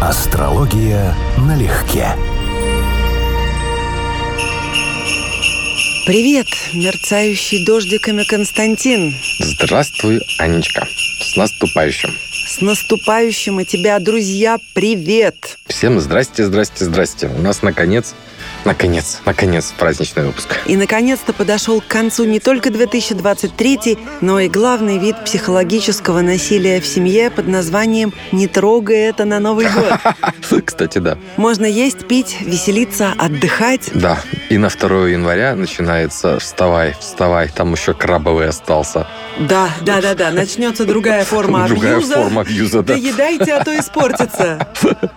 Астрология налегке. Привет, мерцающий дождиками Константин. Здравствуй, Анечка. С наступающим. С наступающим и тебя, друзья, привет! Всем здрасте, здрасте, здрасте. У нас, наконец, Наконец, наконец, праздничный выпуск. И, наконец-то, подошел к концу не только 2023, но и главный вид психологического насилия в семье под названием «Не трогай это на Новый год». Кстати, да. Можно есть, пить, веселиться, отдыхать. Да, и на 2 января начинается «Вставай, вставай, там еще крабовый остался». Да, да, да, да, начнется другая форма абьюза. Другая форма абьюза, да. Доедайте, а то испортится.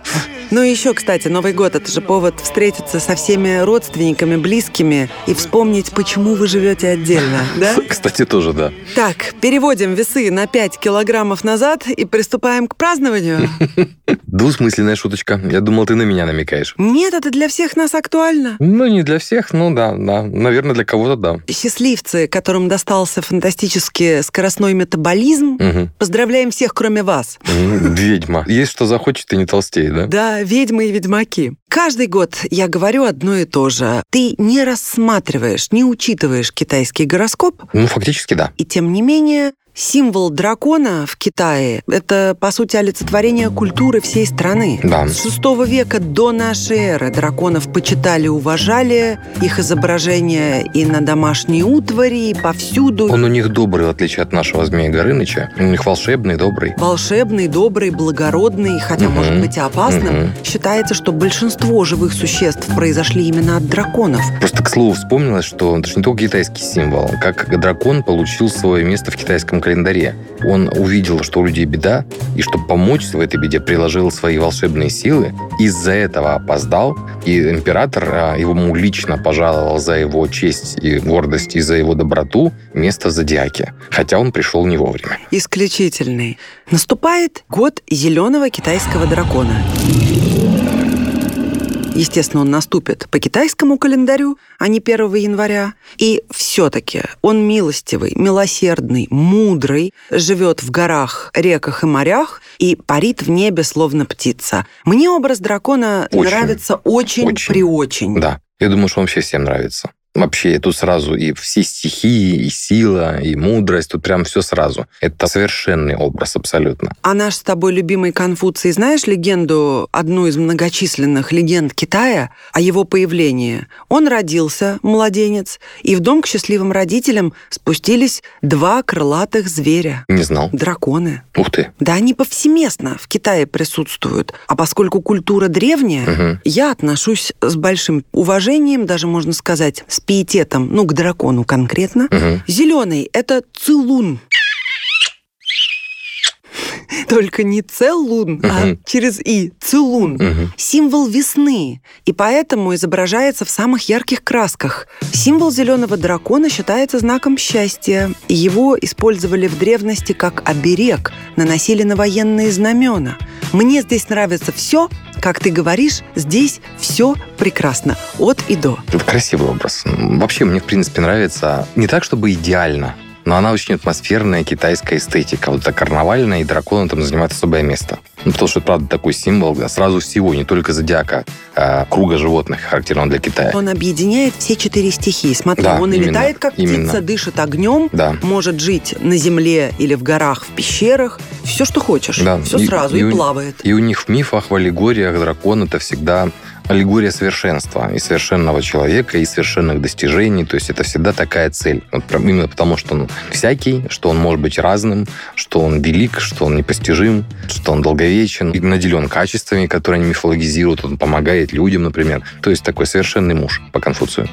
Ну и еще, кстати, Новый год – это же повод встретиться со всеми родственниками, близкими и вспомнить, почему вы живете отдельно, да? Кстати, тоже да. Так, переводим весы на 5 килограммов назад и приступаем к празднованию. Двусмысленная шуточка. Я думал, ты на меня намекаешь. Нет, это для всех нас актуально. Ну, не для всех, ну да, да. Наверное, для кого-то да. Счастливцы, которым достался фантастически скоростной метаболизм, Угу. поздравляем всех, кроме вас. Ведьма. Есть что захочет и не толстей, да? Да, ведьмы и ведьмаки. Каждый год я говорю одно и то же. Ты не рассматриваешь, не учитываешь китайский гороскоп, Ну, фактически да. и тем не менее символ дракона в Китае – это, по сути, олицетворение культуры всей страны. Да. С VI века до нашей эры драконов почитали, уважали, их изображения и на домашней утвари, и повсюду. Он у них добрый, в отличие от нашего Змея Горыныча. У них волшебный, добрый. Волшебный, добрый, благородный, хотя, Мгм. может быть, и опасным. Мгм. Считается, что большинство живых существ произошли именно от драконов. Просто, к слову, вспомнилось, что это же не только китайский символ. Как дракон получил свое место в китайском календаре. Он увидел, что у людей беда, и чтобы помочь в этой беде, приложил свои волшебные силы. Из-за этого опоздал, и император а, ему лично пожаловал за его честь и гордость, и за его доброту место в зодиаке. Хотя он пришел не вовремя. Исключительный. Наступает год зеленого китайского дракона. Естественно, он наступит по китайскому календарю, а не 1 января. И все-таки он милостивый, милосердный, мудрый, живет в горах, реках и морях и парит в небе, словно птица. Мне образ дракона Очень. нравится очень, Очень. при очень. Да. Я думаю, что он вообще всем нравится. Вообще, тут сразу и все стихии, и сила, и мудрость, тут прям все сразу. Это совершенный образ абсолютно. А наш с тобой любимый Конфуций, знаешь легенду, одну из многочисленных легенд Китая о его появлении? Он родился, младенец, и в дом к счастливым родителям спустились два крылатых зверя. Не знал. Драконы. Ух ты. Да они повсеместно в Китае присутствуют. А поскольку культура древняя, Мгм. я отношусь с большим уважением, даже можно сказать, с пиететом, ну, к дракону конкретно. Мгм. Зеленый – это целун. Только не целун, а Мгм. через «и» – целун. Мгм. Символ весны, и поэтому изображается в самых ярких красках. Символ зеленого дракона считается знаком счастья. и Его использовали в древности как оберег, наносили на военные знамена. Мне здесь нравится все, как ты говоришь, здесь все прекрасно, от и до. Это красивый образ. Вообще, мне, в принципе, нравится не так, чтобы идеально, но она очень атмосферная китайская эстетика. Вот это карнавальная, и дракон там занимает особое место. Ну, потому что это, правда, такой символ да, сразу всего, не только зодиака, а круга животных, характерного для Китая. Он объединяет все четыре стихии. Смотри, Да, он и именно, летает, как именно. птица, дышит огнем, Да. может жить на земле или в горах, в пещерах. Все, что хочешь. Да. Все И- сразу и и, плавает. И у них в мифах, в аллегориях дракон это всегда аллегория совершенства и совершенного человека, и совершенных достижений. То есть это всегда такая цель. Вот именно потому, что он всякий, что он может быть разным, что он велик, что он непостижим, что он долговечен, наделен качествами, которые они мифологизируют. Он помогает людям, например. То есть такой совершенный муж по Конфуцию.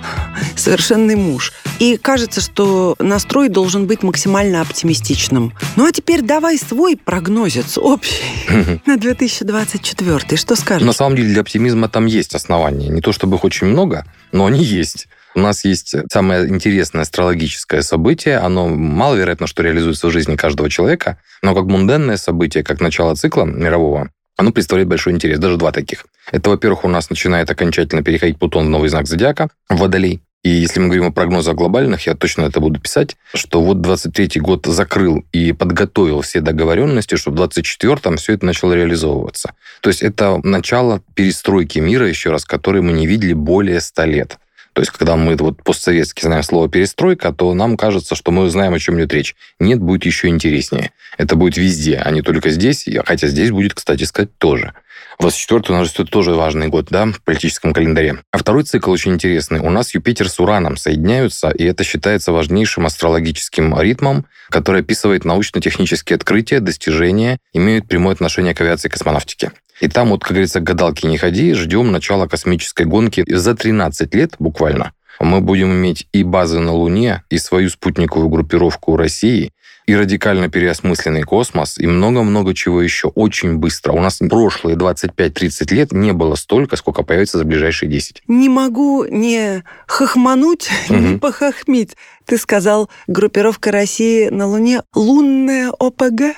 Совершенный муж. И кажется, что настрой должен быть максимально оптимистичным. Ну а теперь давай свой прогнозец общий на 2024. Что скажешь? На самом деле для оптимизма там есть основания. Не то чтобы их очень много, но они есть. У нас есть самое интересное астрологическое событие. Оно маловероятно, что реализуется в жизни каждого человека, но как мунденное событие, как начало цикла мирового, оно представляет большой интерес. Даже два таких. Это, во-первых, у нас начинает окончательно переходить Плутон в новый знак зодиака, Водолей. И если мы говорим о прогнозах глобальных, я точно это буду писать, что вот 23-й год закрыл и подготовил все договоренности, чтобы в 24-м все это начало реализовываться. То есть это начало перестройки мира, еще раз, который мы не видели более 100 лет. То есть, когда мы вот постсоветски знаем слово «перестройка», то нам кажется, что мы знаем, о чем идет речь. Нет, будет еще интереснее. Это будет везде, а не только здесь, хотя здесь будет, кстати сказать, тоже. 24 у нас же тоже важный год, да, в политическом календаре. А второй цикл очень интересный. У нас Юпитер с Ураном соединяются, и это считается важнейшим астрологическим ритмом, который описывает научно-технические открытия, достижения, имеют прямое отношение к авиации и космонавтике. И там вот, как говорится, гадалки не ходи, ждем начала космической гонки за 13 лет буквально. Мы будем иметь и базы на Луне, и свою спутниковую группировку России, и радикально переосмысленный космос, и много-много чего еще очень быстро. У нас прошлые 25-30 лет не было столько, сколько появится за ближайшие 10. Не могу не хохмануть, угу. не похохмить. Ты сказал, группировка России на Луне — лунная ОПГ?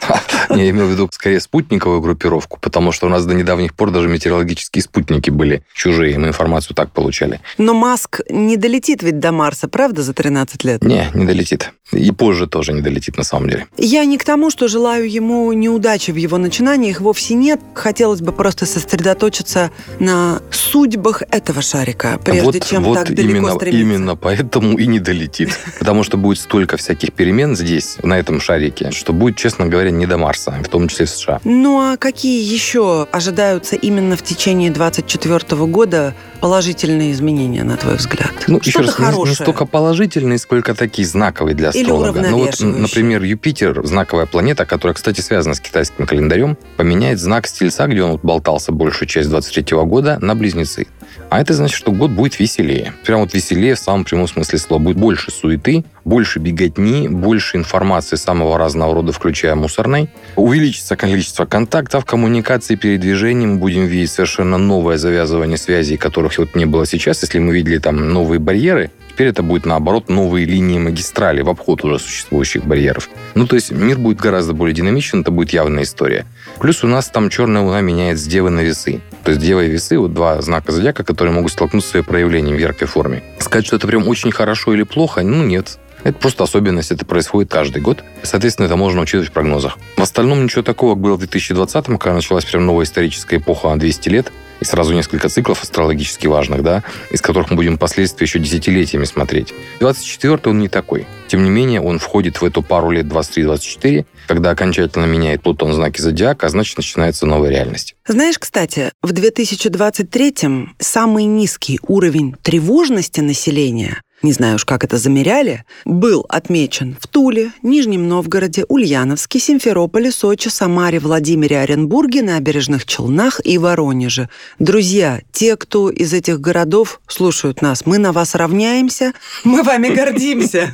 Я имел в виду скорее спутниковую группировку, потому что у нас до недавних пор даже метеорологические спутники были чужие, мы информацию так получали. Но Маск не долетит ведь до Марса, правда, за 13 лет? Не, не долетит. И позже тоже не долетит, на самом деле. Я не к тому, что желаю ему неудачи в его начинаниях, вовсе нет. Хотелось бы просто сосредоточиться на судьбах этого шарика, прежде вот, чем вот так далеко именно, стремиться. Именно поэтому и не долетит. Потому что будет столько всяких перемен здесь, на этом шарике, что будет, честно говоря, не до Марса, в том числе в США. Ну а какие еще ожидаются именно в течение 2024 года положительные изменения, на твой взгляд? Ну, еще Что-то раз, не- хорошее. не столько положительные, сколько такие знаковые для Или астролога. Ну вот, например, Юпитер, знаковая планета, которая, кстати, связана с китайским календарем, поменяет знак Стельца, где он болтался большую часть 23 года, на Близнецы. А это значит, что год будет веселее. Прям вот веселее в самом прямом смысле слова. Будет больше суеты, больше беготни, больше информации самого разного рода, включая мусорной. Увеличится количество контактов, коммуникаций, передвижений. Мы будем видеть совершенно новое завязывание связей, которых вот не было сейчас. Если мы видели там новые барьеры, теперь это будет, наоборот, новые линии магистрали в обход уже существующих барьеров. Ну, то есть мир будет гораздо более динамичен, это будет явная история. Плюс у нас там черная луна меняет с Девы на весы. То есть Дева и весы, вот два знака зодиака, которые могут столкнуться с своим проявлением в яркой форме. Сказать, что это прям очень хорошо или плохо, ну, нет. Это просто особенность, это происходит каждый год. Соответственно, это можно учитывать в прогнозах. В остальном ничего такого, было в 2020-м, когда началась прям новая историческая эпоха на 200 лет, и сразу несколько циклов астрологически важных, да, из которых мы будем впоследствии еще десятилетиями смотреть. 24 он не такой. Тем не менее, он входит в эту пару лет 23-24, когда окончательно меняет Плутон знаки зодиака, а значит, начинается новая реальность. Знаешь, кстати, в 2023-м самый низкий уровень тревожности населения не знаю уж, как это замеряли, был отмечен в Туле, Нижнем Новгороде, Ульяновске, Симферополе, Сочи, Самаре, Владимире, Оренбурге, Набережных Челнах и Воронеже. Друзья, те, кто из этих городов слушают нас, мы на вас равняемся, мы вами гордимся.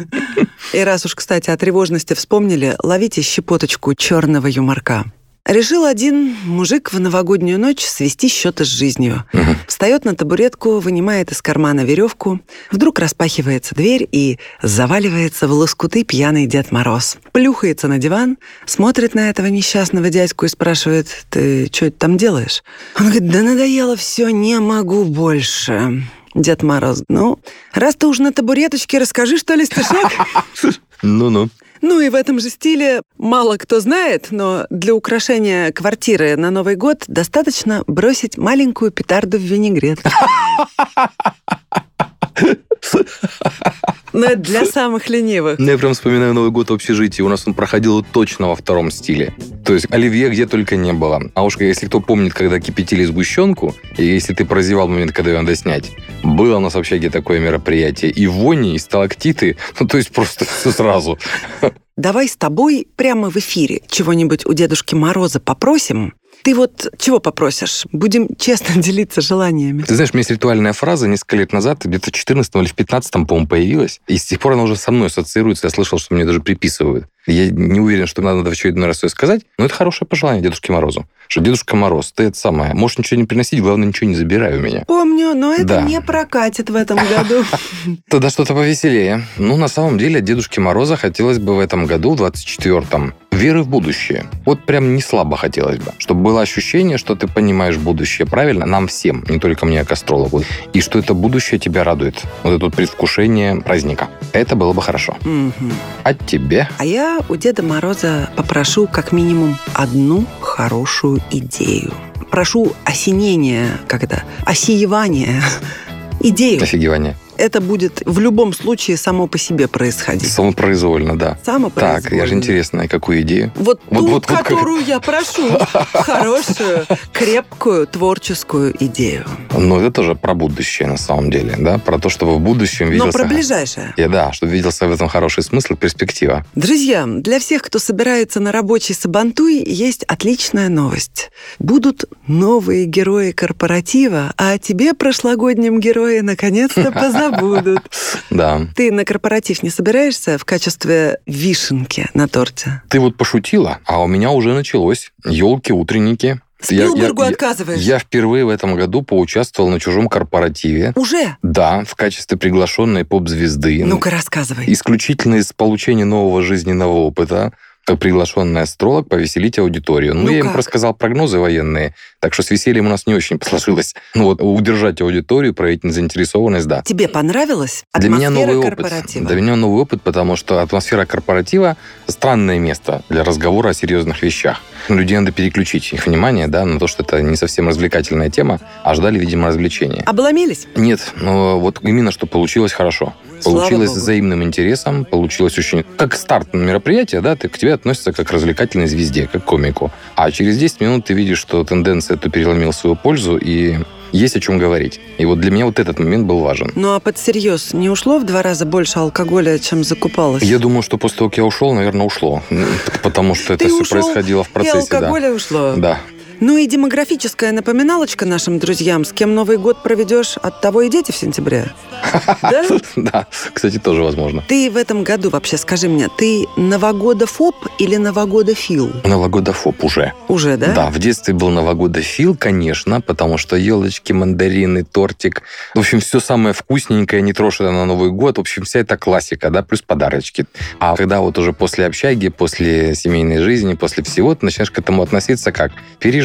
И раз уж, кстати, о тревожности вспомнили, ловите щепоточку черного юморка. Решил один мужик в новогоднюю ночь свести счеты с жизнью. Мгм. Встает на табуретку, вынимает из кармана веревку, вдруг распахивается дверь и заваливается в лоскуты пьяный Дед Мороз. Плюхается на диван, смотрит на этого несчастного дядьку и спрашивает, ты что это там делаешь? Он говорит, да надоело все, не могу больше. Дед Мороз, ну, раз ты уж на табуреточке, расскажи, что ли, стишок? Ну-ну. Ну и в этом же стиле мало кто знает, но для украшения квартиры на Новый год достаточно бросить маленькую петарду в винегрет. Но это для самых ленивых. Ну, я прям вспоминаю Новый год в общежитии. У нас он проходил точно во втором стиле. То есть оливье где только не было. А уж если кто помнит, когда кипятили сгущенку, и если ты прозевал момент, когда ее надо снять, было у нас в общаге такое мероприятие. И вони, и сталактиты. Ну, то есть просто все сразу. Давай с тобой прямо в эфире чего-нибудь у Дедушки Мороза попросим. Ты вот чего попросишь? Будем честно делиться желаниями. Ты знаешь, у меня есть ритуальная фраза несколько лет назад, где-то в 14 или в 15 по-моему, появилась. И с тех пор она уже со мной ассоциируется. Я слышал, что мне даже приписывают. Я не уверен, что надо в очередной раз ее сказать, но это хорошее пожелание Дедушке Морозу. Что Дедушка Мороз, ты это самое, можешь ничего не приносить, главное, ничего не забирай у меня. Помню, но это Да. не прокатит в этом году. Тогда что-то повеселее. Ну, на самом деле, от Дедушки Мороза хотелось бы в этом году, в 24-м, веры в будущее. Вот прям не слабо хотелось бы. Чтобы было ощущение, что ты понимаешь будущее правильно, нам всем, не только мне, как астрологу. И что это будущее тебя радует. Вот это вот предвкушение праздника. Это было бы хорошо. Мгм. А тебе? А я у Деда Мороза попрошу как минимум одну хорошую идею. прошу осенения, как это, осеевания, идею. Офигевание. Это будет в любом случае само по себе происходить. Самопроизвольно, да. Самопроизвольно. Так, я же интересно, и какую идею? Вот, Вот- ту, вот- вот как- которую я прошу. Хорошую, крепкую, творческую идею. Ну, это тоже про будущее, на самом деле, да? Про то, чтобы в будущем Но виделся... про ближайшее. Я, да, чтобы виделся в этом хороший смысл, перспектива. Друзья, для всех, кто собирается на рабочий сабантуй, есть отличная новость. Будут новые герои корпоратива, а тебе, прошлогоднем герое, наконец-то позабудут. Да. Ты на корпоратив не собираешься в качестве вишенки на торте? Ты вот пошутила, а у меня уже началось. Елки, утренники. Я- я- Спилбергу я- отказываешь? Я впервые в этом году поучаствовал на чужом корпоративе. Уже? Да, в качестве приглашенной поп-звезды. Ну-ка, рассказывай. Исключительно из получения нового жизненного опыта, приглашенный астролог, повеселить аудиторию. Ну, Ну я им как? просказал прогнозы военные, так что с весельем у нас не очень сложилось. Ну вот, удержать аудиторию, проявить заинтересованность, да. Тебе понравилась Для меня атмосфера новый опыт. Для меня новый опыт, потому что атмосфера корпоратива – странное место для разговора о серьезных вещах. Людей надо переключить их внимание да, на то, что это не совсем развлекательная тема, а ждали, видимо, развлечения. Обломились? Нет, но вот именно что получилось хорошо. Слава Получилось Богу. взаимным интересом, получилось очень... Как старт на мероприятие, да, ты, к тебе относятся как к развлекательной звезде, как к комику. А через 10 минут ты видишь, что тенденция эту переломила в свою пользу, и есть о чем говорить. И вот для меня вот этот момент был важен. Ну а под серьез не ушло в два раза больше алкоголя, чем закупалось? Я думаю, что после того, как я ушел, наверное, ушло. Потому что это все происходило в И процессе, да. алкоголя ушло. Да. Ну и демографическая напоминалочка нашим друзьям, с кем Новый год проведешь, от того и дети в сентябре. Да? Да, кстати, тоже возможно. Ты в этом году вообще, скажи мне, ты новогодофоб или новогодофил? Новогодофоб уже. Уже, да? Да, в детстве был новогодофил, конечно, потому что елочки, мандарины, тортик. В общем, все самое вкусненькое, не трожь это на Новый год. В общем, вся эта классика, да, плюс подарочки. А когда вот уже после общаги, после семейной жизни, после всего, ты начинаешь к этому относиться как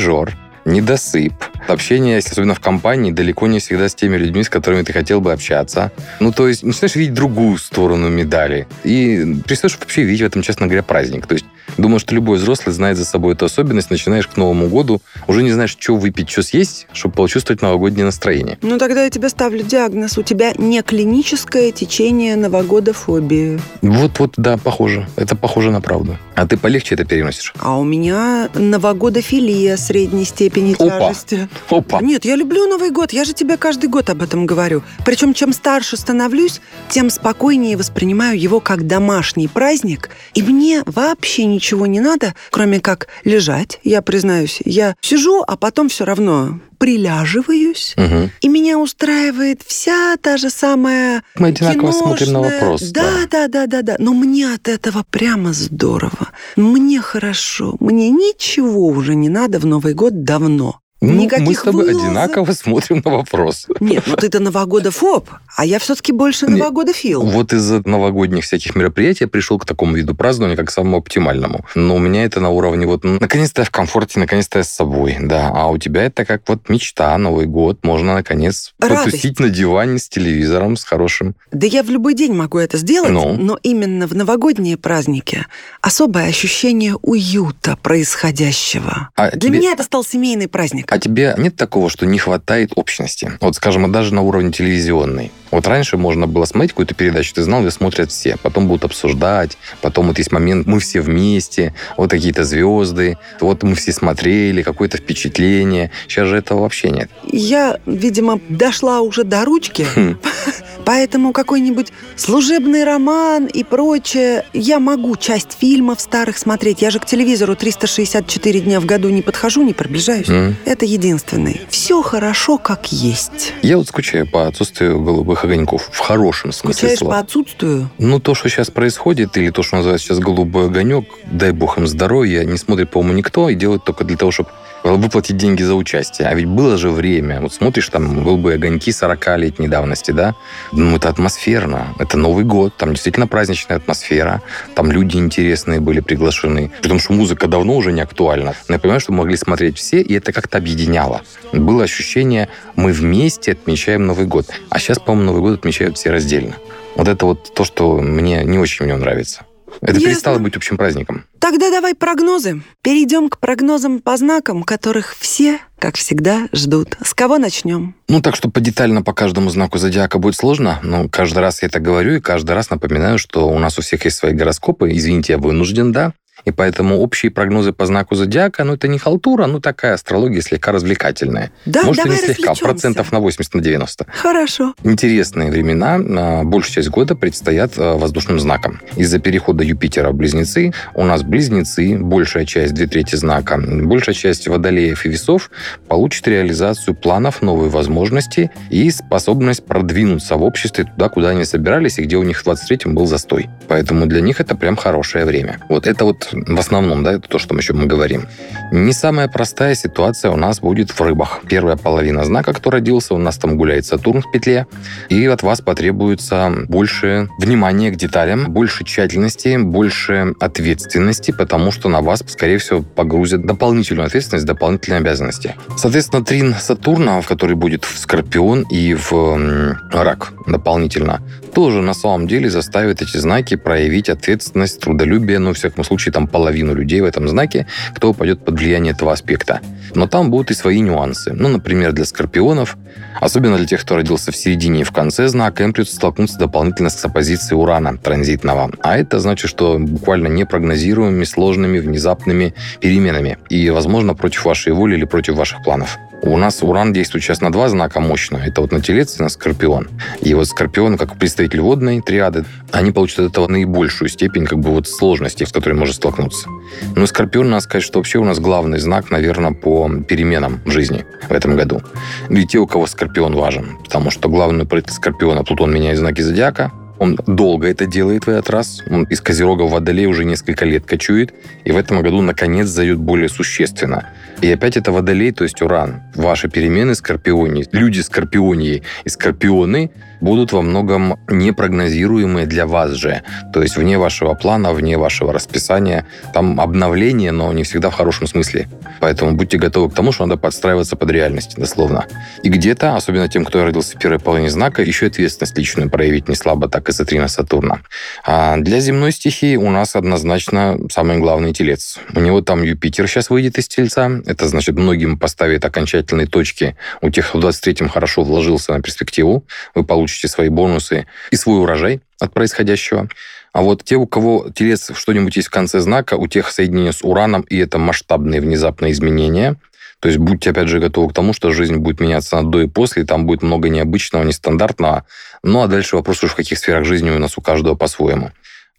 пережор, недосып. Общение, особенно в компании, далеко не всегда с теми людьми, с которыми ты хотел бы общаться. Ну, то есть, начинаешь видеть другую сторону медали. И перестаешь вообще видеть в этом, честно говоря, праздник. То есть, думаю, что любой взрослый знает за собой эту особенность. Начинаешь к Новому году, уже не знаешь, что выпить, что съесть, чтобы почувствовать новогоднее настроение. Ну тогда я тебе ставлю диагноз. У тебя не клиническое течение новогодофобии. Вот-вот, да, похоже. Это похоже на правду. А ты полегче это переносишь. А у меня новогодофилия средней степени Опа. тяжести. Опа! Нет, я люблю Новый год. Я же тебе каждый год об этом говорю. Причем, чем старше становлюсь, тем спокойнее воспринимаю его как домашний праздник. И мне вообще ничего не надо, кроме как лежать, я признаюсь. Я сижу, а потом все равно приляживаюсь. Мгм. И меня устраивает вся та же самая Мы одинаково смотрим на киношная. вопрос. Да, да, да, да, да. Но мне от этого прямо здорово. Мне хорошо. Мне ничего уже не надо в Новый год давно. Ну, мы Никаких с тобой вылазок. одинаково смотрим на вопрос. Нет, ну ты-то новогодофоб, а я все-таки больше новогодофил. Вот из-за новогодних всяких мероприятий я пришел к такому виду празднования, как самому оптимальному. Но у меня это на уровне вот, ну, наконец-то я в комфорте, наконец-то я с собой, да. А у тебя это как вот мечта, Новый год, можно, наконец, Радость. потусить на диване с телевизором, с хорошим. Да я в любой день могу это сделать, Ну? но именно в новогодние праздники особое ощущение уюта происходящего. А Для тебе- меня это стал семейный праздник. А тебе нет такого, что не хватает общности? Вот, скажем, даже на уровне телевизионной. Вот раньше можно было смотреть какую-то передачу, ты знал, ее смотрят все. Потом будут обсуждать. Потом вот есть момент, мы все вместе, вот какие-то звезды. Вот мы все смотрели, какое-то впечатление. Сейчас же этого вообще нет. Я, видимо, дошла уже до ручки, Хм. поэтому какой-нибудь служебный роман и прочее. Я могу часть фильмов старых смотреть. Я же к телевизору 364 дня в году не подхожу, не приближаюсь. М. Это единственный. Все хорошо, как есть. Я вот скучаю по отсутствию голубых огоньков. В хорошем смысле Скучаешь слова. по отсутствию? Ну, то, что сейчас происходит, или то, что называется сейчас голубой огонек, дай бог им здоровья, не смотрит, по-моему, никто, и делают только для того, чтобы выплатить деньги за участие. А ведь было же время. Вот смотришь, там, голубые огоньки 40-летней давности, да? Ну, это атмосферно. Это Новый год. Там действительно праздничная атмосфера. Там люди интересные были приглашены. Потому что музыка давно уже не актуальна. Но я понимаю, что мы могли смотреть все, и это как-то объединяло. Было ощущение, мы вместе отмечаем Новый год. А сейчас, по-моему, Новый год отмечают все раздельно. Вот это вот то, что мне не очень в нем нравится. Это Ясно. перестало быть общим праздником. Тогда давай прогнозы. Перейдем к прогнозам по знакам, которых все, как всегда, ждут. С кого начнем? Ну, так что подетально по каждому знаку зодиака будет сложно, но каждый раз я это говорю и каждый раз напоминаю, что у нас у всех есть свои гороскопы. Извините, я вынужден, да. И поэтому общие прогнозы по знаку зодиака, ну, это не халтура, ну, такая астрология слегка развлекательная. Да, Может, и давай не слегка, развлечемся. процентов на 80, на 90. Хорошо. Интересные времена, а, большую часть года предстоят а, воздушным знакам. Из-за перехода Юпитера в Близнецы у нас Близнецы, большая часть, две трети знака, большая часть Водолеев и Весов получит реализацию планов, новые возможности и способность продвинуться в обществе туда, куда они собирались и где у них в 23-м был застой. Поэтому для них это прям хорошее время. Вот это вот в основном, да, это то, что мы еще мы говорим. Не самая простая ситуация у нас будет в рыбах. Первая половина знака, кто родился, у нас там гуляет Сатурн в петле, и от вас потребуется больше внимания к деталям, больше тщательности, больше ответственности, потому что на вас, скорее всего, погрузят дополнительную ответственность, дополнительные обязанности. Соответственно, трин Сатурна, в который будет в Скорпион и в Рак дополнительно, тоже на самом деле заставит эти знаки проявить ответственность, трудолюбие, ну, в всяком случае, там половину людей в этом знаке, кто попадет под влияние этого аспекта. Но там будут и свои нюансы. Ну, например, для скорпионов, особенно для тех, кто родился в середине и в конце знака, им придется столкнуться дополнительно с оппозицией Урана транзитного. А это значит, что буквально непрогнозируемыми, сложными, внезапными переменами. И, возможно, против вашей воли или против ваших планов. У нас Уран действует сейчас на два знака мощно. Это вот на Телец и на Скорпион. И вот Скорпион, как представитель водной триады, они получат от этого наибольшую степень как бы вот сложности, с которой может столкнуться. Ну и Скорпион, надо сказать, что вообще у нас главный знак, наверное, по переменам в жизни в этом году. И те, у кого Скорпион важен. Потому что главный правитель Скорпиона, Плутон, меняет знаки зодиака, он долго это делает в этот раз. Он из Козерога в Водолей уже несколько лет кочует. И в этом году, наконец, зайдет более существенно. И опять это Водолей, то есть Уран. Ваши перемены Скорпиони, люди Скорпионии и Скорпионы будут во многом непрогнозируемые для вас же. То есть вне вашего плана, вне вашего расписания. Там обновление, но не всегда в хорошем смысле. Поэтому будьте готовы к тому, что надо подстраиваться под реальность, дословно. И где-то, особенно тем, кто родился в первой половине знака, еще ответственность личную проявить не слабо, так и Сатрина Сатурна. А для земной стихии у нас однозначно самый главный телец. У него там Юпитер сейчас выйдет из тельца. Это значит, многим поставит окончательные точки. У тех, кто в 23-м хорошо вложился на перспективу, вы получите свои бонусы и свой урожай от происходящего. А вот те, у кого телец что-нибудь есть в конце знака, у тех соединение с Ураном, и это масштабные внезапные изменения. То есть будьте, опять же, готовы к тому, что жизнь будет меняться до и после, и там будет много необычного, нестандартного. Ну, а дальше вопрос уж в каких сферах жизни у нас у каждого по-своему.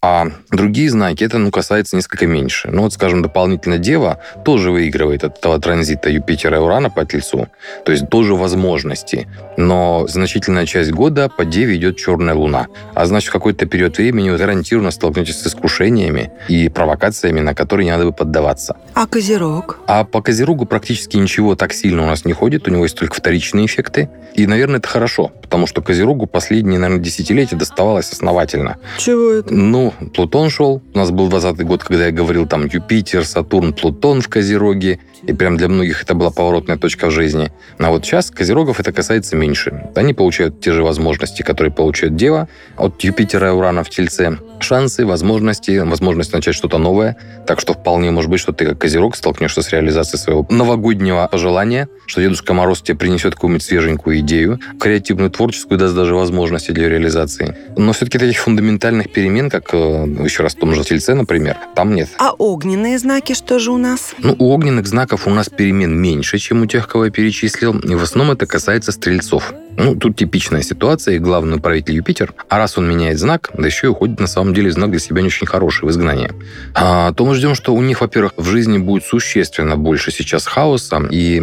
А другие знаки, это, ну, касается несколько меньше. Ну, вот, скажем, дополнительно Дева тоже выигрывает от этого транзита Юпитера и Урана по Тельцу. То есть тоже возможности. Но значительная часть года по Деве идет черная луна. А значит, в какой-то период времени вы гарантированно столкнетесь с искушениями и провокациями, на которые не надо бы поддаваться. А Козерог? А по Козерогу практически ничего так сильно у нас не ходит, у него есть только вторичные эффекты. И, наверное, это хорошо, потому что Козерогу последние, наверное, десятилетия доставалось основательно. Чего это? Ну, Плутон шел. У нас был 20 год, когда я говорил там Юпитер, Сатурн, Плутон в Козероге. И прям для многих это была поворотная точка в жизни. А вот сейчас Козерогов это касается меньше. Они получают те же возможности, которые получает Дева от Юпитера и Урана в Тельце. Шансы, возможности, возможность начать что-то новое. Так что вполне может быть, что ты как Козерог столкнешься с реализацией своего новогоднего пожелания, что Дедушка Мороз тебе принесет какую-нибудь свеженькую идею, креативную, творческую, даст даже возможности для реализации. Но все-таки таких фундаментальных перемен, как, еще раз, в том же Тельце, например, там нет. А огненные знаки что же у нас? Ну, у огненных знаков у нас перемен меньше, чем у тех, кого я перечислил. И в основном это касается стрельцов. Ну, тут типичная ситуация, и главный правитель Юпитер. А раз он меняет знак, да еще и уходит на самом деле знак для себя не очень хороший, в изгнание. А, то мы ждем, что у них, во-первых, в жизни будет существенно больше сейчас хаоса, и,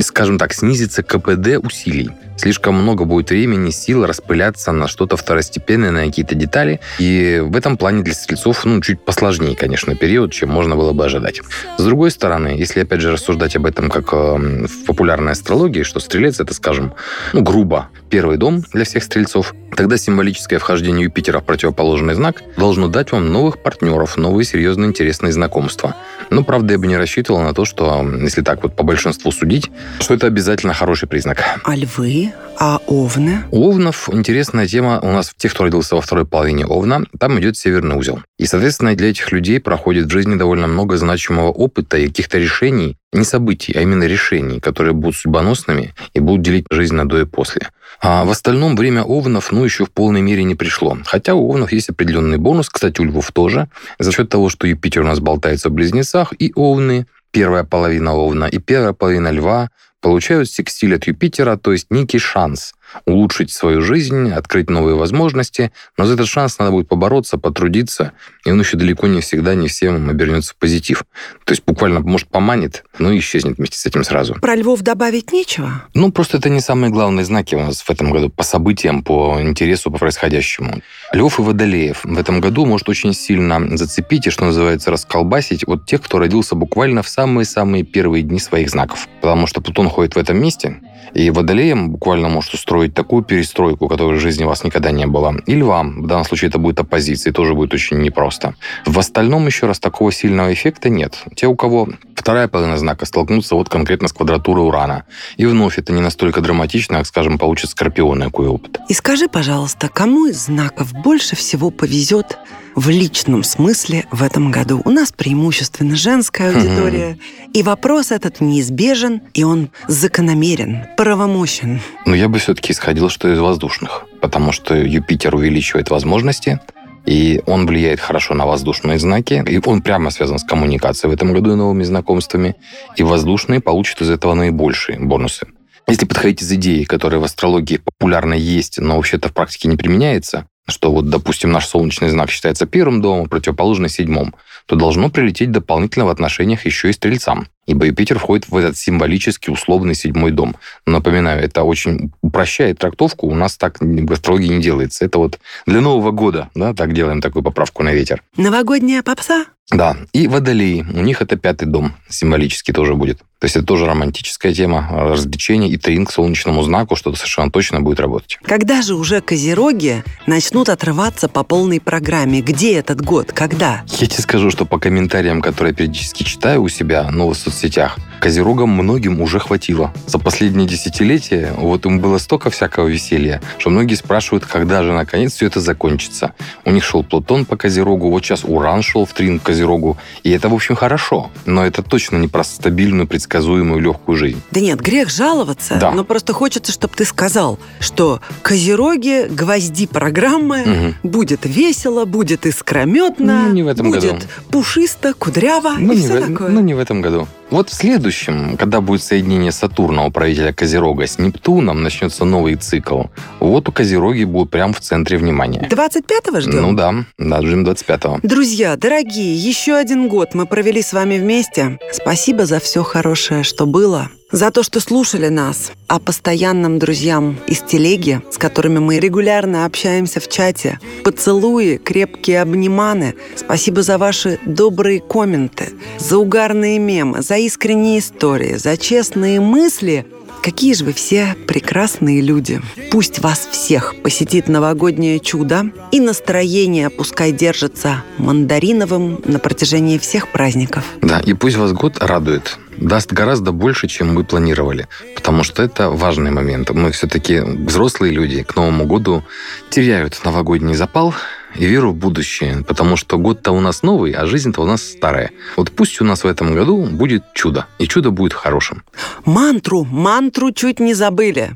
скажем так, снизится КПД усилий. Слишком много будет времени, сил распыляться на что-то второстепенное, на какие-то детали. И в этом плане для стрельцов, ну, чуть посложнее, конечно, период, чем можно было бы ожидать. С другой стороны, если, опять же, рассуждать об этом как э, в популярной астрологии, что стрелец это, скажем, ну, грубо, первый дом для всех стрельцов, тогда символическое вхождение Юпитера в противоположный знак должно дать вам новых партнеров, новые серьезные интересные знакомства. Но, правда, я бы не рассчитывал на то, что, если так вот по большинству судить, что это обязательно хороший признак. А львы? А Овны? У Овнов интересная тема. У нас тех, кто родился во второй половине Овна, там идет северный узел. И, соответственно, для этих людей проходит в жизни довольно много значимого опыта и каких-то решений, не событий, а именно решений, которые будут судьбоносными и будут делить жизнь на до и после. А в остальном время Овнов, ну, еще в полной мере не пришло. Хотя у Овнов есть определенный бонус, кстати, у Львов тоже, за счет того, что Юпитер у нас болтается в близнецах, и Овны, первая половина Овна и первая половина Льва получают секстиль от Юпитера, то есть некий шанс улучшить свою жизнь, открыть новые возможности, но за этот шанс надо будет побороться, потрудиться, и он еще далеко не всегда, не всем обернется в позитив. То есть буквально, может, поманит, но исчезнет вместе с этим сразу. Про львов добавить нечего? Ну, просто это не самые главные знаки у нас в этом году по событиям, по интересу, по происходящему. Львов и Водолеев в этом году может очень сильно зацепить и, что называется, расколбасить вот тех, кто родился буквально в самые-самые первые дни своих знаков. Потому что Плутон ходит в этом месте, и Водолеем буквально может устроить такую перестройку, которой в жизни у вас никогда не было. И Львам, в данном случае это будет оппозиция, тоже будет очень непросто. В остальном, еще раз, такого сильного эффекта нет. Те, у кого вторая половина знака, столкнутся вот конкретно с квадратурой Урана. И вновь это не настолько драматично, как, скажем, получит Скорпион какой опыт. И скажи, пожалуйста, кому из знаков больше всего повезет в личном смысле в этом году. У нас преимущественно женская аудитория, и вопрос этот неизбежен, и он закономерен, правомощен. Но я бы все-таки исходил, что из воздушных, потому что Юпитер увеличивает возможности, и он влияет хорошо на воздушные знаки, и он прямо связан с коммуникацией в этом году и новыми знакомствами, и воздушные получат из этого наибольшие бонусы. Если подходить из идеи, которая в астрологии популярно есть, но вообще-то в практике не применяется, что вот, допустим, наш солнечный знак считается первым домом, противоположный седьмом, то должно прилететь дополнительно в отношениях еще и стрельцам. Ибо Юпитер входит в этот символический условный седьмой дом. Напоминаю, это очень упрощает трактовку. У нас так в астрологии не делается. Это вот для Нового года, да, так делаем такую поправку на ветер. Новогодняя попса? Да, и водолеи. У них это пятый дом, символический тоже будет. То есть это тоже романтическая тема, развлечение и тренинг к солнечному знаку, что-то совершенно точно будет работать. Когда же уже козероги начнут отрываться по полной программе? Где этот год? Когда? Я тебе скажу, что по комментариям, которые я периодически читаю у себя, ну, в соцсетях, козерогам многим уже хватило. За последние десятилетия вот им было столько всякого веселья, что многие спрашивают, когда же наконец все это закончится. У них шел Плутон по козерогу, вот сейчас Уран шел в трин козерогу, и это, в общем, хорошо. Но это точно не про стабильную, предсказуемую, легкую жизнь. Да нет, грех жаловаться, да. но просто хочется, чтобы ты сказал, что козероги, гвозди программы, угу. будет весело, будет искрометно, ну, не в этом будет году. пушисто, кудряво ну, и все в, такое. Ну, не в этом году. Вот в следующем, когда будет соединение Сатурна, управителя Козерога, с Нептуном, начнется новый цикл. Вот у Козероги будут прямо в центре внимания. 25-го ждем? Ну да, да, ждем 25-го. Друзья, дорогие, еще один год мы провели с вами вместе. Спасибо за все хорошее, что было за то, что слушали нас, а постоянным друзьям из телеги, с которыми мы регулярно общаемся в чате. Поцелуи, крепкие обниманы. Спасибо за ваши добрые комменты, за угарные мемы, за искренние истории, за честные мысли – Какие же вы все прекрасные люди. Пусть вас всех посетит новогоднее чудо, и настроение пускай держится мандариновым на протяжении всех праздников. Да, и пусть вас год радует даст гораздо больше, чем мы планировали. Потому что это важный момент. Мы все-таки взрослые люди к Новому году теряют новогодний запал, и веру в будущее, потому что год-то у нас новый, а жизнь-то у нас старая. Вот пусть у нас в этом году будет чудо, и чудо будет хорошим. Мантру, мантру чуть не забыли.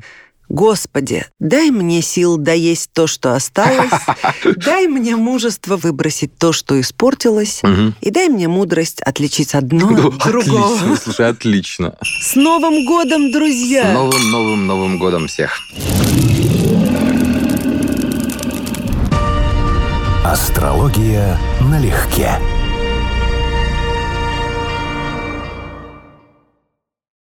Господи, дай мне сил доесть то, что осталось, дай мне мужество выбросить то, что испортилось, и дай мне мудрость отличить одно Ну, от другого. Отлично, слушай, отлично. С Новым годом, С друзья! новым, новым, новым годом всех. Астрология налегке.